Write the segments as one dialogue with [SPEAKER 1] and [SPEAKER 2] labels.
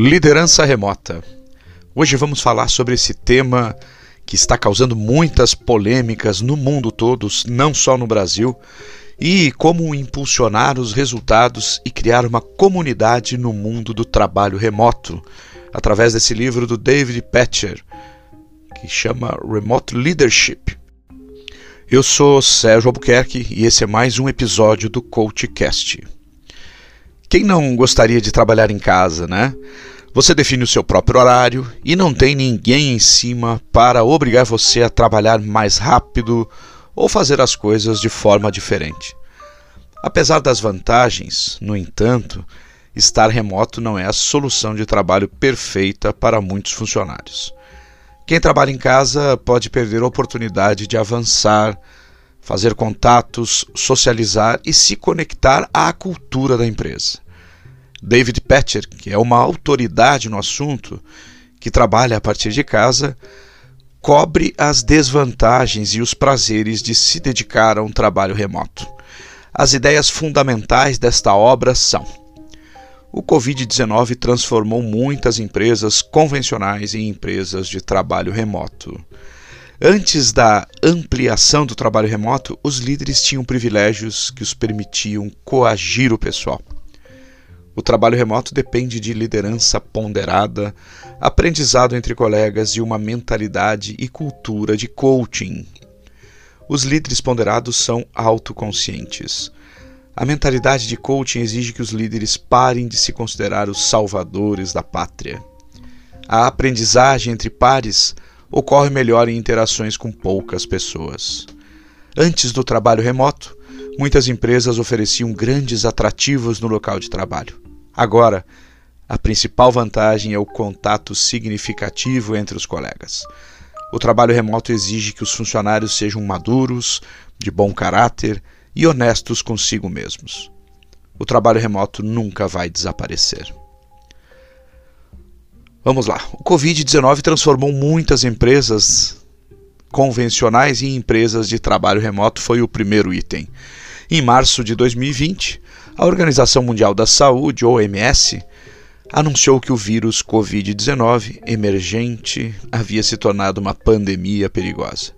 [SPEAKER 1] Liderança remota. Hoje vamos falar sobre esse tema que está causando muitas polêmicas no mundo todo, não só no Brasil, e como impulsionar os resultados e criar uma comunidade no mundo do trabalho remoto, através desse livro do David Patcher, que chama Remote Leadership. Eu sou Sérgio Albuquerque e esse é mais um episódio do CoachCast. Quem não gostaria de trabalhar em casa, né? Você define o seu próprio horário e não tem ninguém em cima para obrigar você a trabalhar mais rápido ou fazer as coisas de forma diferente. Apesar das vantagens, no entanto, estar remoto não é a solução de trabalho perfeita para muitos funcionários. Quem trabalha em casa pode perder a oportunidade de avançar, fazer contatos, socializar e se conectar à cultura da empresa. David Patcher, que é uma autoridade no assunto, que trabalha a partir de casa, cobre as desvantagens e os prazeres de se dedicar a um trabalho remoto. As ideias fundamentais desta obra são: o Covid-19 transformou muitas empresas convencionais em empresas de trabalho remoto. Antes da ampliação do trabalho remoto, os líderes tinham privilégios que os permitiam coagir o pessoal. O trabalho remoto depende de liderança ponderada, aprendizado entre colegas e uma mentalidade e cultura de coaching. Os líderes ponderados são autoconscientes. A mentalidade de coaching exige que os líderes parem de se considerar os salvadores da pátria. A aprendizagem entre pares ocorre melhor em interações com poucas pessoas. Antes do trabalho remoto, muitas empresas ofereciam grandes atrativos no local de trabalho. Agora, a principal vantagem é o contato significativo entre os colegas. O trabalho remoto exige que os funcionários sejam maduros, de bom caráter e honestos consigo mesmos. O trabalho remoto nunca vai desaparecer. Vamos lá. O Covid-19 transformou muitas empresas convencionais em empresas de trabalho remoto, foi o primeiro item. Em março de 2020, a Organização Mundial da Saúde, OMS, anunciou que o vírus Covid-19 emergente havia se tornado uma pandemia perigosa.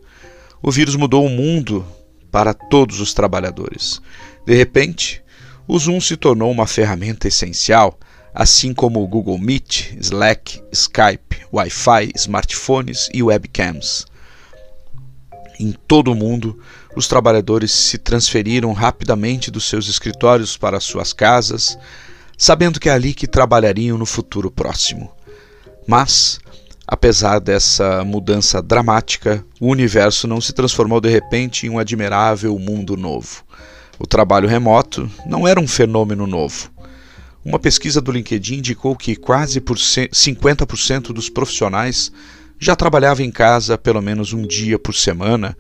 [SPEAKER 1] O vírus mudou o mundo para todos os trabalhadores. De repente, o Zoom se tornou uma ferramenta essencial, assim como o Google Meet, Slack, Skype, Wi-Fi, smartphones e webcams. Em todo o mundo, os trabalhadores se transferiram rapidamente dos seus escritórios para suas casas, sabendo que é ali que trabalhariam no futuro próximo. Mas Apesar dessa mudança dramática, o universo não se transformou de repente em um admirável mundo novo. O trabalho remoto não era um fenômeno novo. Uma pesquisa do LinkedIn indicou que quase 50% dos profissionais já trabalhavam em casa pelo menos um dia por semana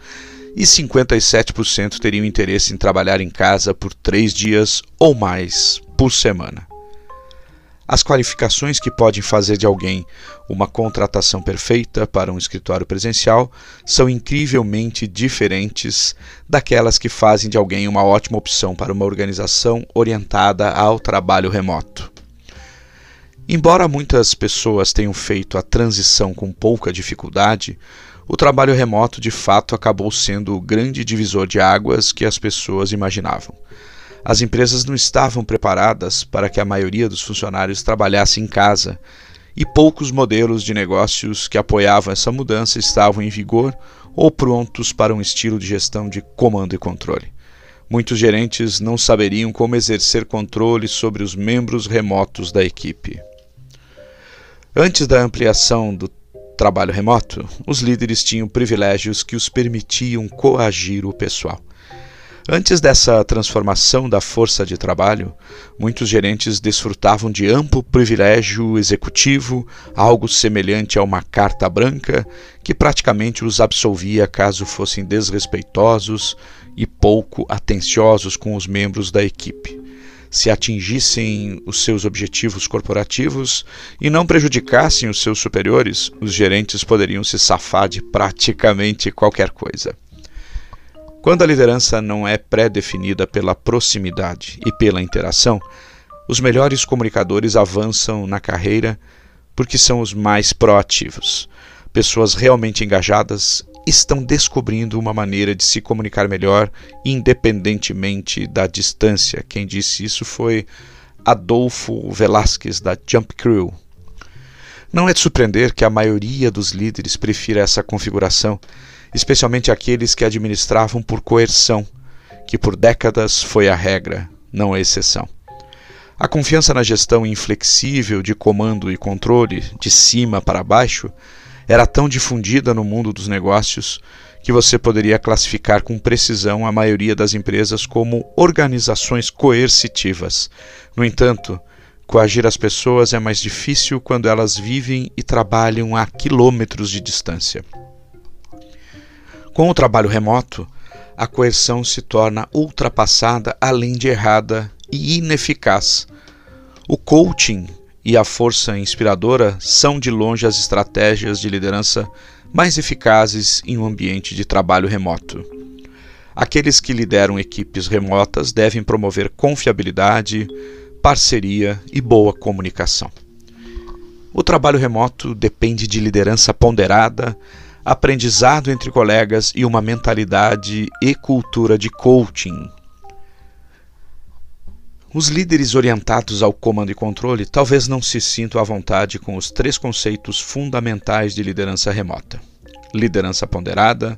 [SPEAKER 1] e 57% teriam interesse em trabalhar em casa por três dias ou mais por semana. As qualificações que podem fazer de alguém uma contratação perfeita para um escritório presencial são incrivelmente diferentes daquelas que fazem de alguém uma ótima opção para uma organização orientada ao trabalho remoto. Embora muitas pessoas tenham feito a transição com pouca dificuldade, o trabalho remoto de fato acabou sendo o grande divisor de águas que as pessoas imaginavam. As empresas não estavam preparadas para que a maioria dos funcionários trabalhasse em casa, e poucos modelos de negócios que apoiavam essa mudança estavam em vigor ou prontos para um estilo de gestão de comando e controle. Muitos gerentes não saberiam como exercer controle sobre os membros remotos da equipe. Antes da ampliação do trabalho remoto, os líderes tinham privilégios que os permitiam coagir o pessoal. Antes dessa transformação da força de trabalho, muitos gerentes desfrutavam de amplo privilégio executivo, algo semelhante a uma carta branca, que praticamente os absolvia caso fossem desrespeitosos e pouco atenciosos com os membros da equipe. Se atingissem os seus objetivos corporativos e não prejudicassem os seus superiores, os gerentes poderiam se safar de praticamente qualquer coisa. Quando a liderança não é pré-definida pela proximidade e pela interação, Os melhores comunicadores avançam na carreira porque são os mais proativos. Pessoas realmente engajadas estão descobrindo uma maneira de se comunicar melhor, independentemente da distância. Quem disse isso foi Adolfo Velasquez, da Jump Crew. Não é de surpreender que a maioria dos líderes prefira essa configuração, especialmente aqueles que administravam por coerção, que por décadas foi a regra, não a exceção. A confiança na gestão inflexível de comando e controle, de cima para baixo, era tão difundida no mundo dos negócios que você poderia classificar com precisão a maioria das empresas como organizações coercitivas. No entanto, coagir as pessoas é mais difícil quando elas vivem e trabalham a quilômetros de distância. Com o trabalho remoto, a coerção se torna ultrapassada, além de errada e ineficaz. O coaching e a força inspiradora são de longe as estratégias de liderança mais eficazes em um ambiente de trabalho remoto. Aqueles que lideram equipes remotas devem promover confiabilidade, parceria e boa comunicação. O trabalho remoto depende de liderança ponderada, aprendizado entre colegas e uma mentalidade e cultura de coaching, os líderes orientados ao comando e controle talvez não se sintam à vontade com os três conceitos fundamentais de liderança remota: liderança ponderada,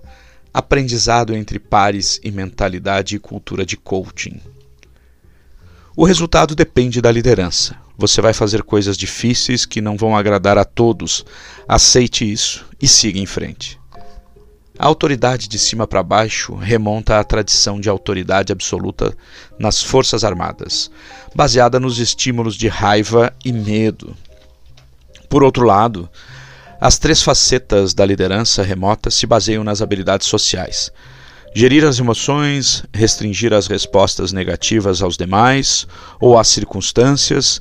[SPEAKER 1] aprendizado entre pares e mentalidade e cultura de coaching. O resultado depende da liderança. Você vai fazer coisas difíceis que não vão agradar a todos. Aceite isso e siga em frente. A autoridade de cima para baixo remonta à tradição de autoridade absoluta nas Forças Armadas, baseada nos estímulos de raiva e medo. Por outro lado, as três facetas da liderança remota se baseiam nas habilidades sociais: gerir as emoções, restringir as respostas negativas aos demais ou às circunstâncias,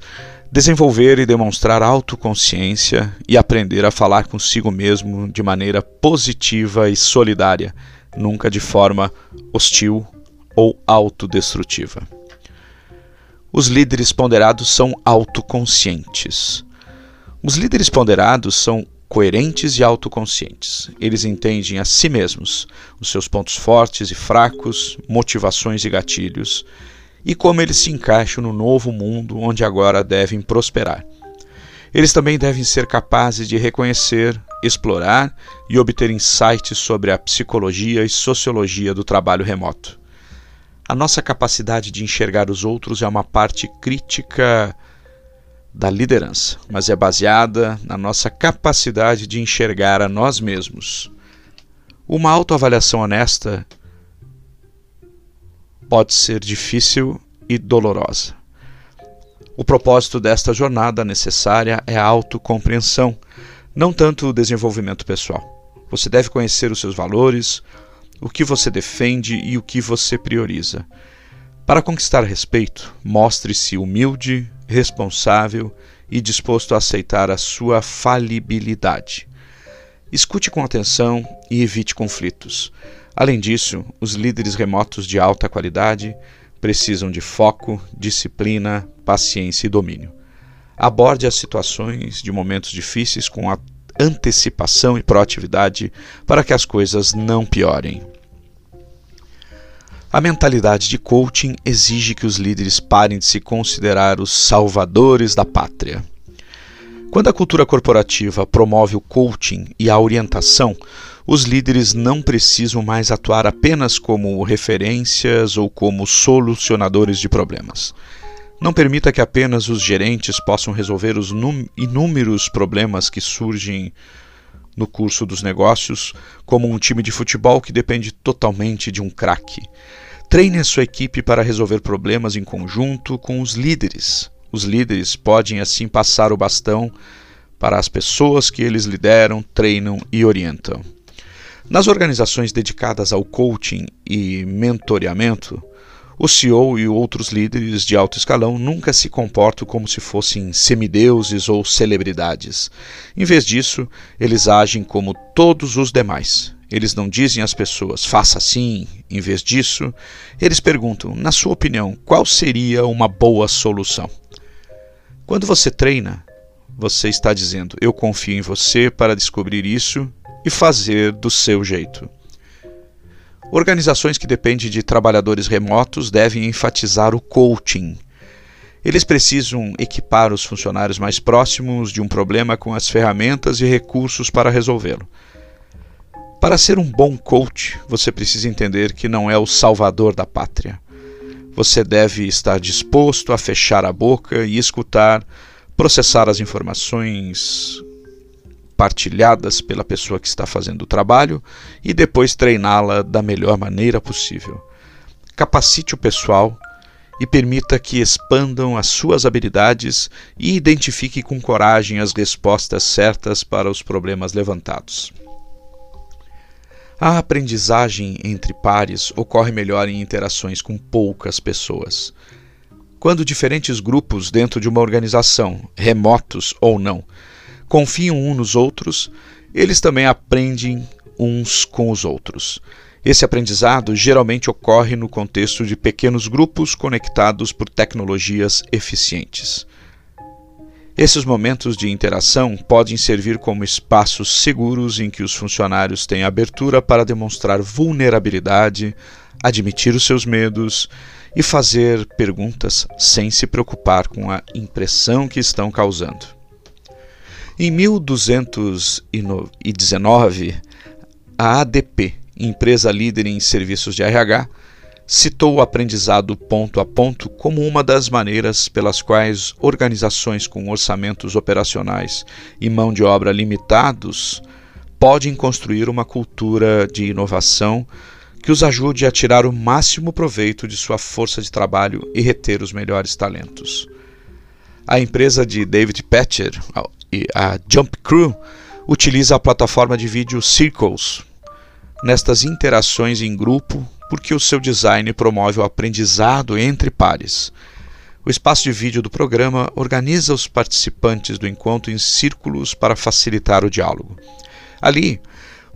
[SPEAKER 1] desenvolver e demonstrar autoconsciência e aprender a falar consigo mesmo de maneira positiva e solidária, nunca de forma hostil ou autodestrutiva. Os líderes ponderados são autoconscientes. Os líderes ponderados são coerentes e autoconscientes. Eles entendem a si mesmos, os seus pontos fortes e fracos, motivações e gatilhos e como eles se encaixam no novo mundo onde agora devem prosperar. Eles também devem ser capazes de reconhecer, explorar e obter insights sobre a psicologia e sociologia do trabalho remoto. A nossa capacidade de enxergar os outros é uma parte crítica da liderança, mas é baseada na nossa capacidade de enxergar a nós mesmos. Uma autoavaliação honesta pode ser difícil e dolorosa. O propósito desta jornada necessária é a autocompreensão, não tanto o desenvolvimento pessoal. Você deve conhecer os seus valores, o que você defende e o que você prioriza. Para conquistar respeito, mostre-se humilde, responsável e disposto a aceitar a sua falibilidade. Escute com atenção e evite conflitos. Além disso, os líderes remotos de alta qualidade precisam de foco, disciplina, paciência e domínio. Aborde as situações de momentos difíceis com antecipação e proatividade para que as coisas não piorem. A mentalidade de coaching exige que os líderes parem de se considerar os salvadores da pátria. Quando a cultura corporativa promove o coaching e a orientação, os líderes não precisam mais atuar apenas como referências ou como solucionadores de problemas. Não permita que apenas os gerentes possam resolver os inúmeros problemas que surgem no curso dos negócios, como um time de futebol que depende totalmente de um craque. Treine a sua equipe para resolver problemas em conjunto com os líderes. Os líderes podem assim passar o bastão para as pessoas que eles lideram, treinam e orientam. Nas organizações dedicadas ao coaching e mentoreamento, o CEO e outros líderes de alto escalão nunca se comportam como se fossem semideuses ou celebridades. Em vez disso, eles agem como todos os demais. Eles não dizem às pessoas, faça assim. Em vez disso, eles perguntam, na sua opinião, qual seria uma boa solução? Quando você treina, você está dizendo: Eu confio em você para descobrir isso e fazer do seu jeito. Organizações que dependem de trabalhadores remotos devem enfatizar o coaching. Eles precisam equipar os funcionários mais próximos de um problema com as ferramentas e recursos para resolvê-lo. Para ser um bom coach, você precisa entender que não é o salvador da pátria. Você deve estar disposto a fechar a boca e escutar, processar as informações partilhadas pela pessoa que está fazendo o trabalho e depois treiná-la da melhor maneira possível. Capacite o pessoal e permita que expandam as suas habilidades e identifique com coragem as respostas certas para os problemas levantados. A aprendizagem entre pares ocorre melhor em interações com poucas pessoas. Quando diferentes grupos dentro de uma organização, remotos ou não, confiam uns nos outros, eles também aprendem uns com os outros. Esse aprendizado geralmente ocorre no contexto de pequenos grupos conectados por tecnologias eficientes. Esses momentos de interação podem servir como espaços seguros em que os funcionários têm abertura para demonstrar vulnerabilidade, admitir os seus medos e fazer perguntas sem se preocupar com a impressão que estão causando. Em 1219, a ADP, empresa líder em serviços de RH, citou o aprendizado ponto a ponto como uma das maneiras pelas quais organizações com orçamentos operacionais e mão de obra limitados podem construir uma cultura de inovação que os ajude a tirar o máximo proveito de sua força de trabalho e reter os melhores talentos. A empresa de David Patcher, a Jump Crew, utiliza a plataforma de vídeo Circles nestas interações em grupo porque o seu design promove o aprendizado entre pares. O espaço de vídeo do programa organiza os participantes do encontro em círculos para facilitar o diálogo. Ali,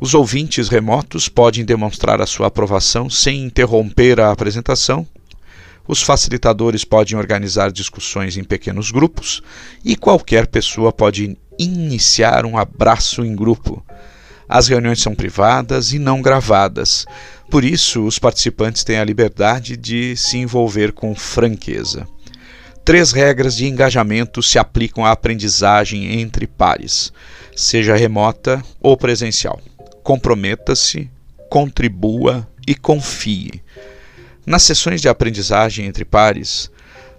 [SPEAKER 1] os ouvintes remotos podem demonstrar a sua aprovação sem interromper a apresentação. Os facilitadores podem organizar discussões em pequenos grupos e qualquer pessoa pode iniciar um abraço em grupo. As reuniões são privadas e não gravadas, por isso, os participantes têm a liberdade de se envolver com franqueza. Três regras de engajamento se aplicam à aprendizagem entre pares, seja remota ou presencial. Comprometa-se, contribua e confie. Nas sessões de aprendizagem entre pares,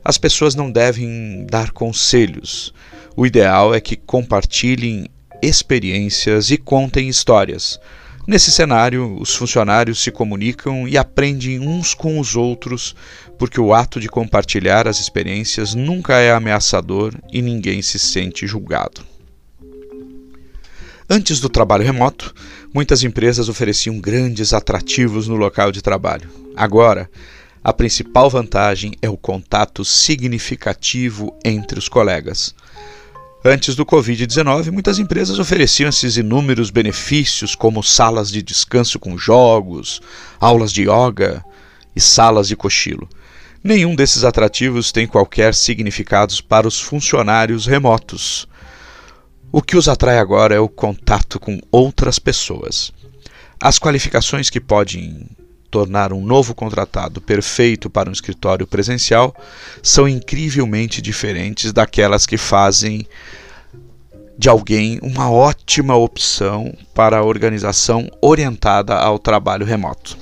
[SPEAKER 1] as pessoas não devem dar conselhos. O ideal é que compartilhem experiências e contem histórias Nesse cenário, os funcionários se comunicam e aprendem uns com os outros, porque o ato de compartilhar as experiências nunca é ameaçador e ninguém se sente julgado. Antes do trabalho remoto, muitas empresas ofereciam grandes atrativos no local de trabalho. Agora, a principal vantagem é o contato significativo entre os colegas. Antes do Covid-19, muitas empresas ofereciam esses inúmeros benefícios, como salas de descanso com jogos, aulas de yoga e salas de cochilo. Nenhum desses atrativos tem qualquer significado para os funcionários remotos. O que os atrai agora é o contato com outras pessoas. As qualificações que podem tornar um novo contratado perfeito para um escritório presencial são incrivelmente diferentes daquelas que fazem de alguém uma ótima opção para a organização orientada ao trabalho remoto.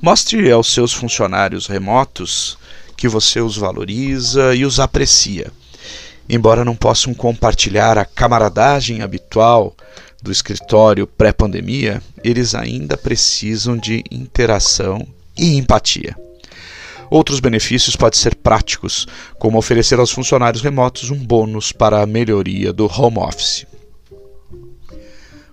[SPEAKER 1] Mostre aos seus funcionários remotos que você os valoriza e os aprecia. Embora não possam compartilhar a camaradagem habitual do escritório pré-pandemia, eles ainda precisam de interação e empatia. Outros benefícios podem ser práticos, como oferecer aos funcionários remotos um bônus para a melhoria do home office.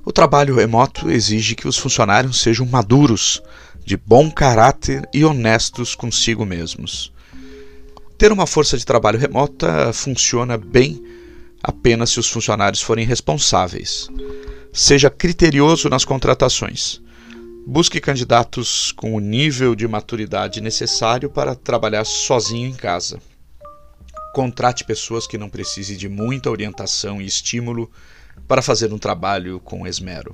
[SPEAKER 1] O trabalho remoto exige que os funcionários sejam maduros, de bom caráter e honestos consigo mesmos. Ter uma força de trabalho remota funciona bem apenas se os funcionários forem responsáveis. Seja criterioso nas contratações. Busque candidatos com o nível de maturidade necessário para trabalhar sozinho em casa. Contrate pessoas que não precisem de muita orientação e estímulo para fazer um trabalho com esmero.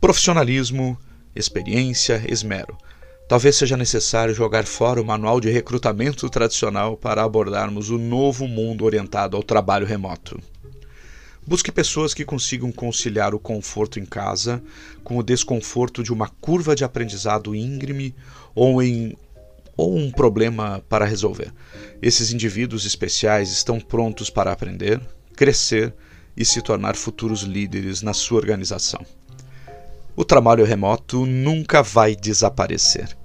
[SPEAKER 1] Profissionalismo, experiência, esmero. Talvez seja necessário jogar fora o manual de recrutamento tradicional para abordarmos o novo mundo orientado ao trabalho remoto. Busque pessoas que consigam conciliar o conforto em casa com o desconforto de uma curva de aprendizado íngreme ou, em, ou um problema para resolver. Esses indivíduos especiais estão prontos para aprender, crescer e se tornar futuros líderes na sua organização. O trabalho remoto nunca vai desaparecer.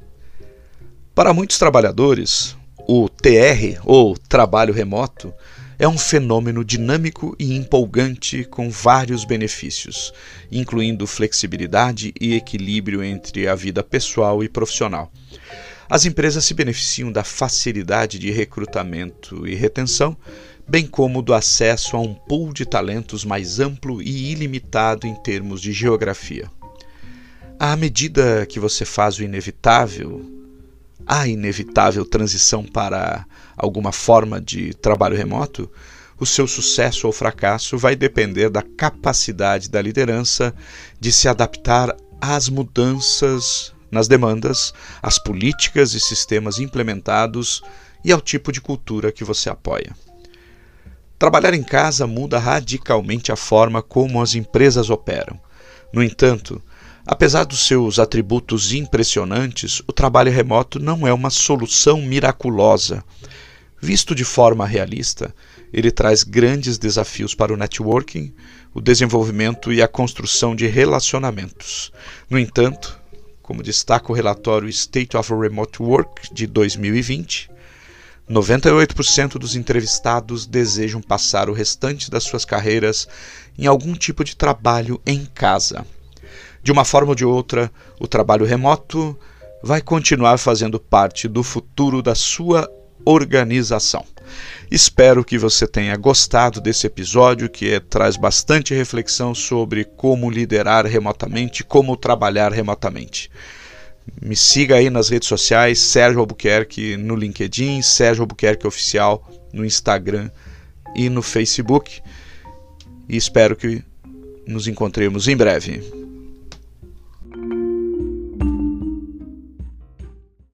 [SPEAKER 1] Para muitos trabalhadores, o TR, ou trabalho remoto, é um fenômeno dinâmico e empolgante com vários benefícios, incluindo flexibilidade e equilíbrio entre a vida pessoal e profissional. As empresas se beneficiam da facilidade de recrutamento e retenção, bem como do acesso a um pool de talentos mais amplo e ilimitado em termos de geografia. À medida que você faz o inevitável, a inevitável transição para alguma forma de trabalho remoto, o seu sucesso ou fracasso vai depender da capacidade da liderança de se adaptar às mudanças nas demandas, às políticas e sistemas implementados e ao tipo de cultura que você apoia. Trabalhar em casa muda radicalmente a forma como as empresas operam. No entanto, Apesar dos seus atributos impressionantes, o trabalho remoto não é uma solução miraculosa. Visto de forma realista, ele traz grandes desafios para o networking, o desenvolvimento e a construção de relacionamentos. No entanto, como destaca o relatório State of Remote Work de 2020, 98% dos entrevistados desejam passar o restante das suas carreiras em algum tipo de trabalho em casa. De uma forma ou de outra, o trabalho remoto vai continuar fazendo parte do futuro da sua organização. Espero que você tenha gostado desse episódio que é, traz bastante reflexão sobre como liderar remotamente, como trabalhar remotamente. Me siga aí nas redes sociais, Sérgio Albuquerque no LinkedIn, Sérgio Albuquerque Oficial no Instagram e no Facebook. E espero que nos encontremos em breve.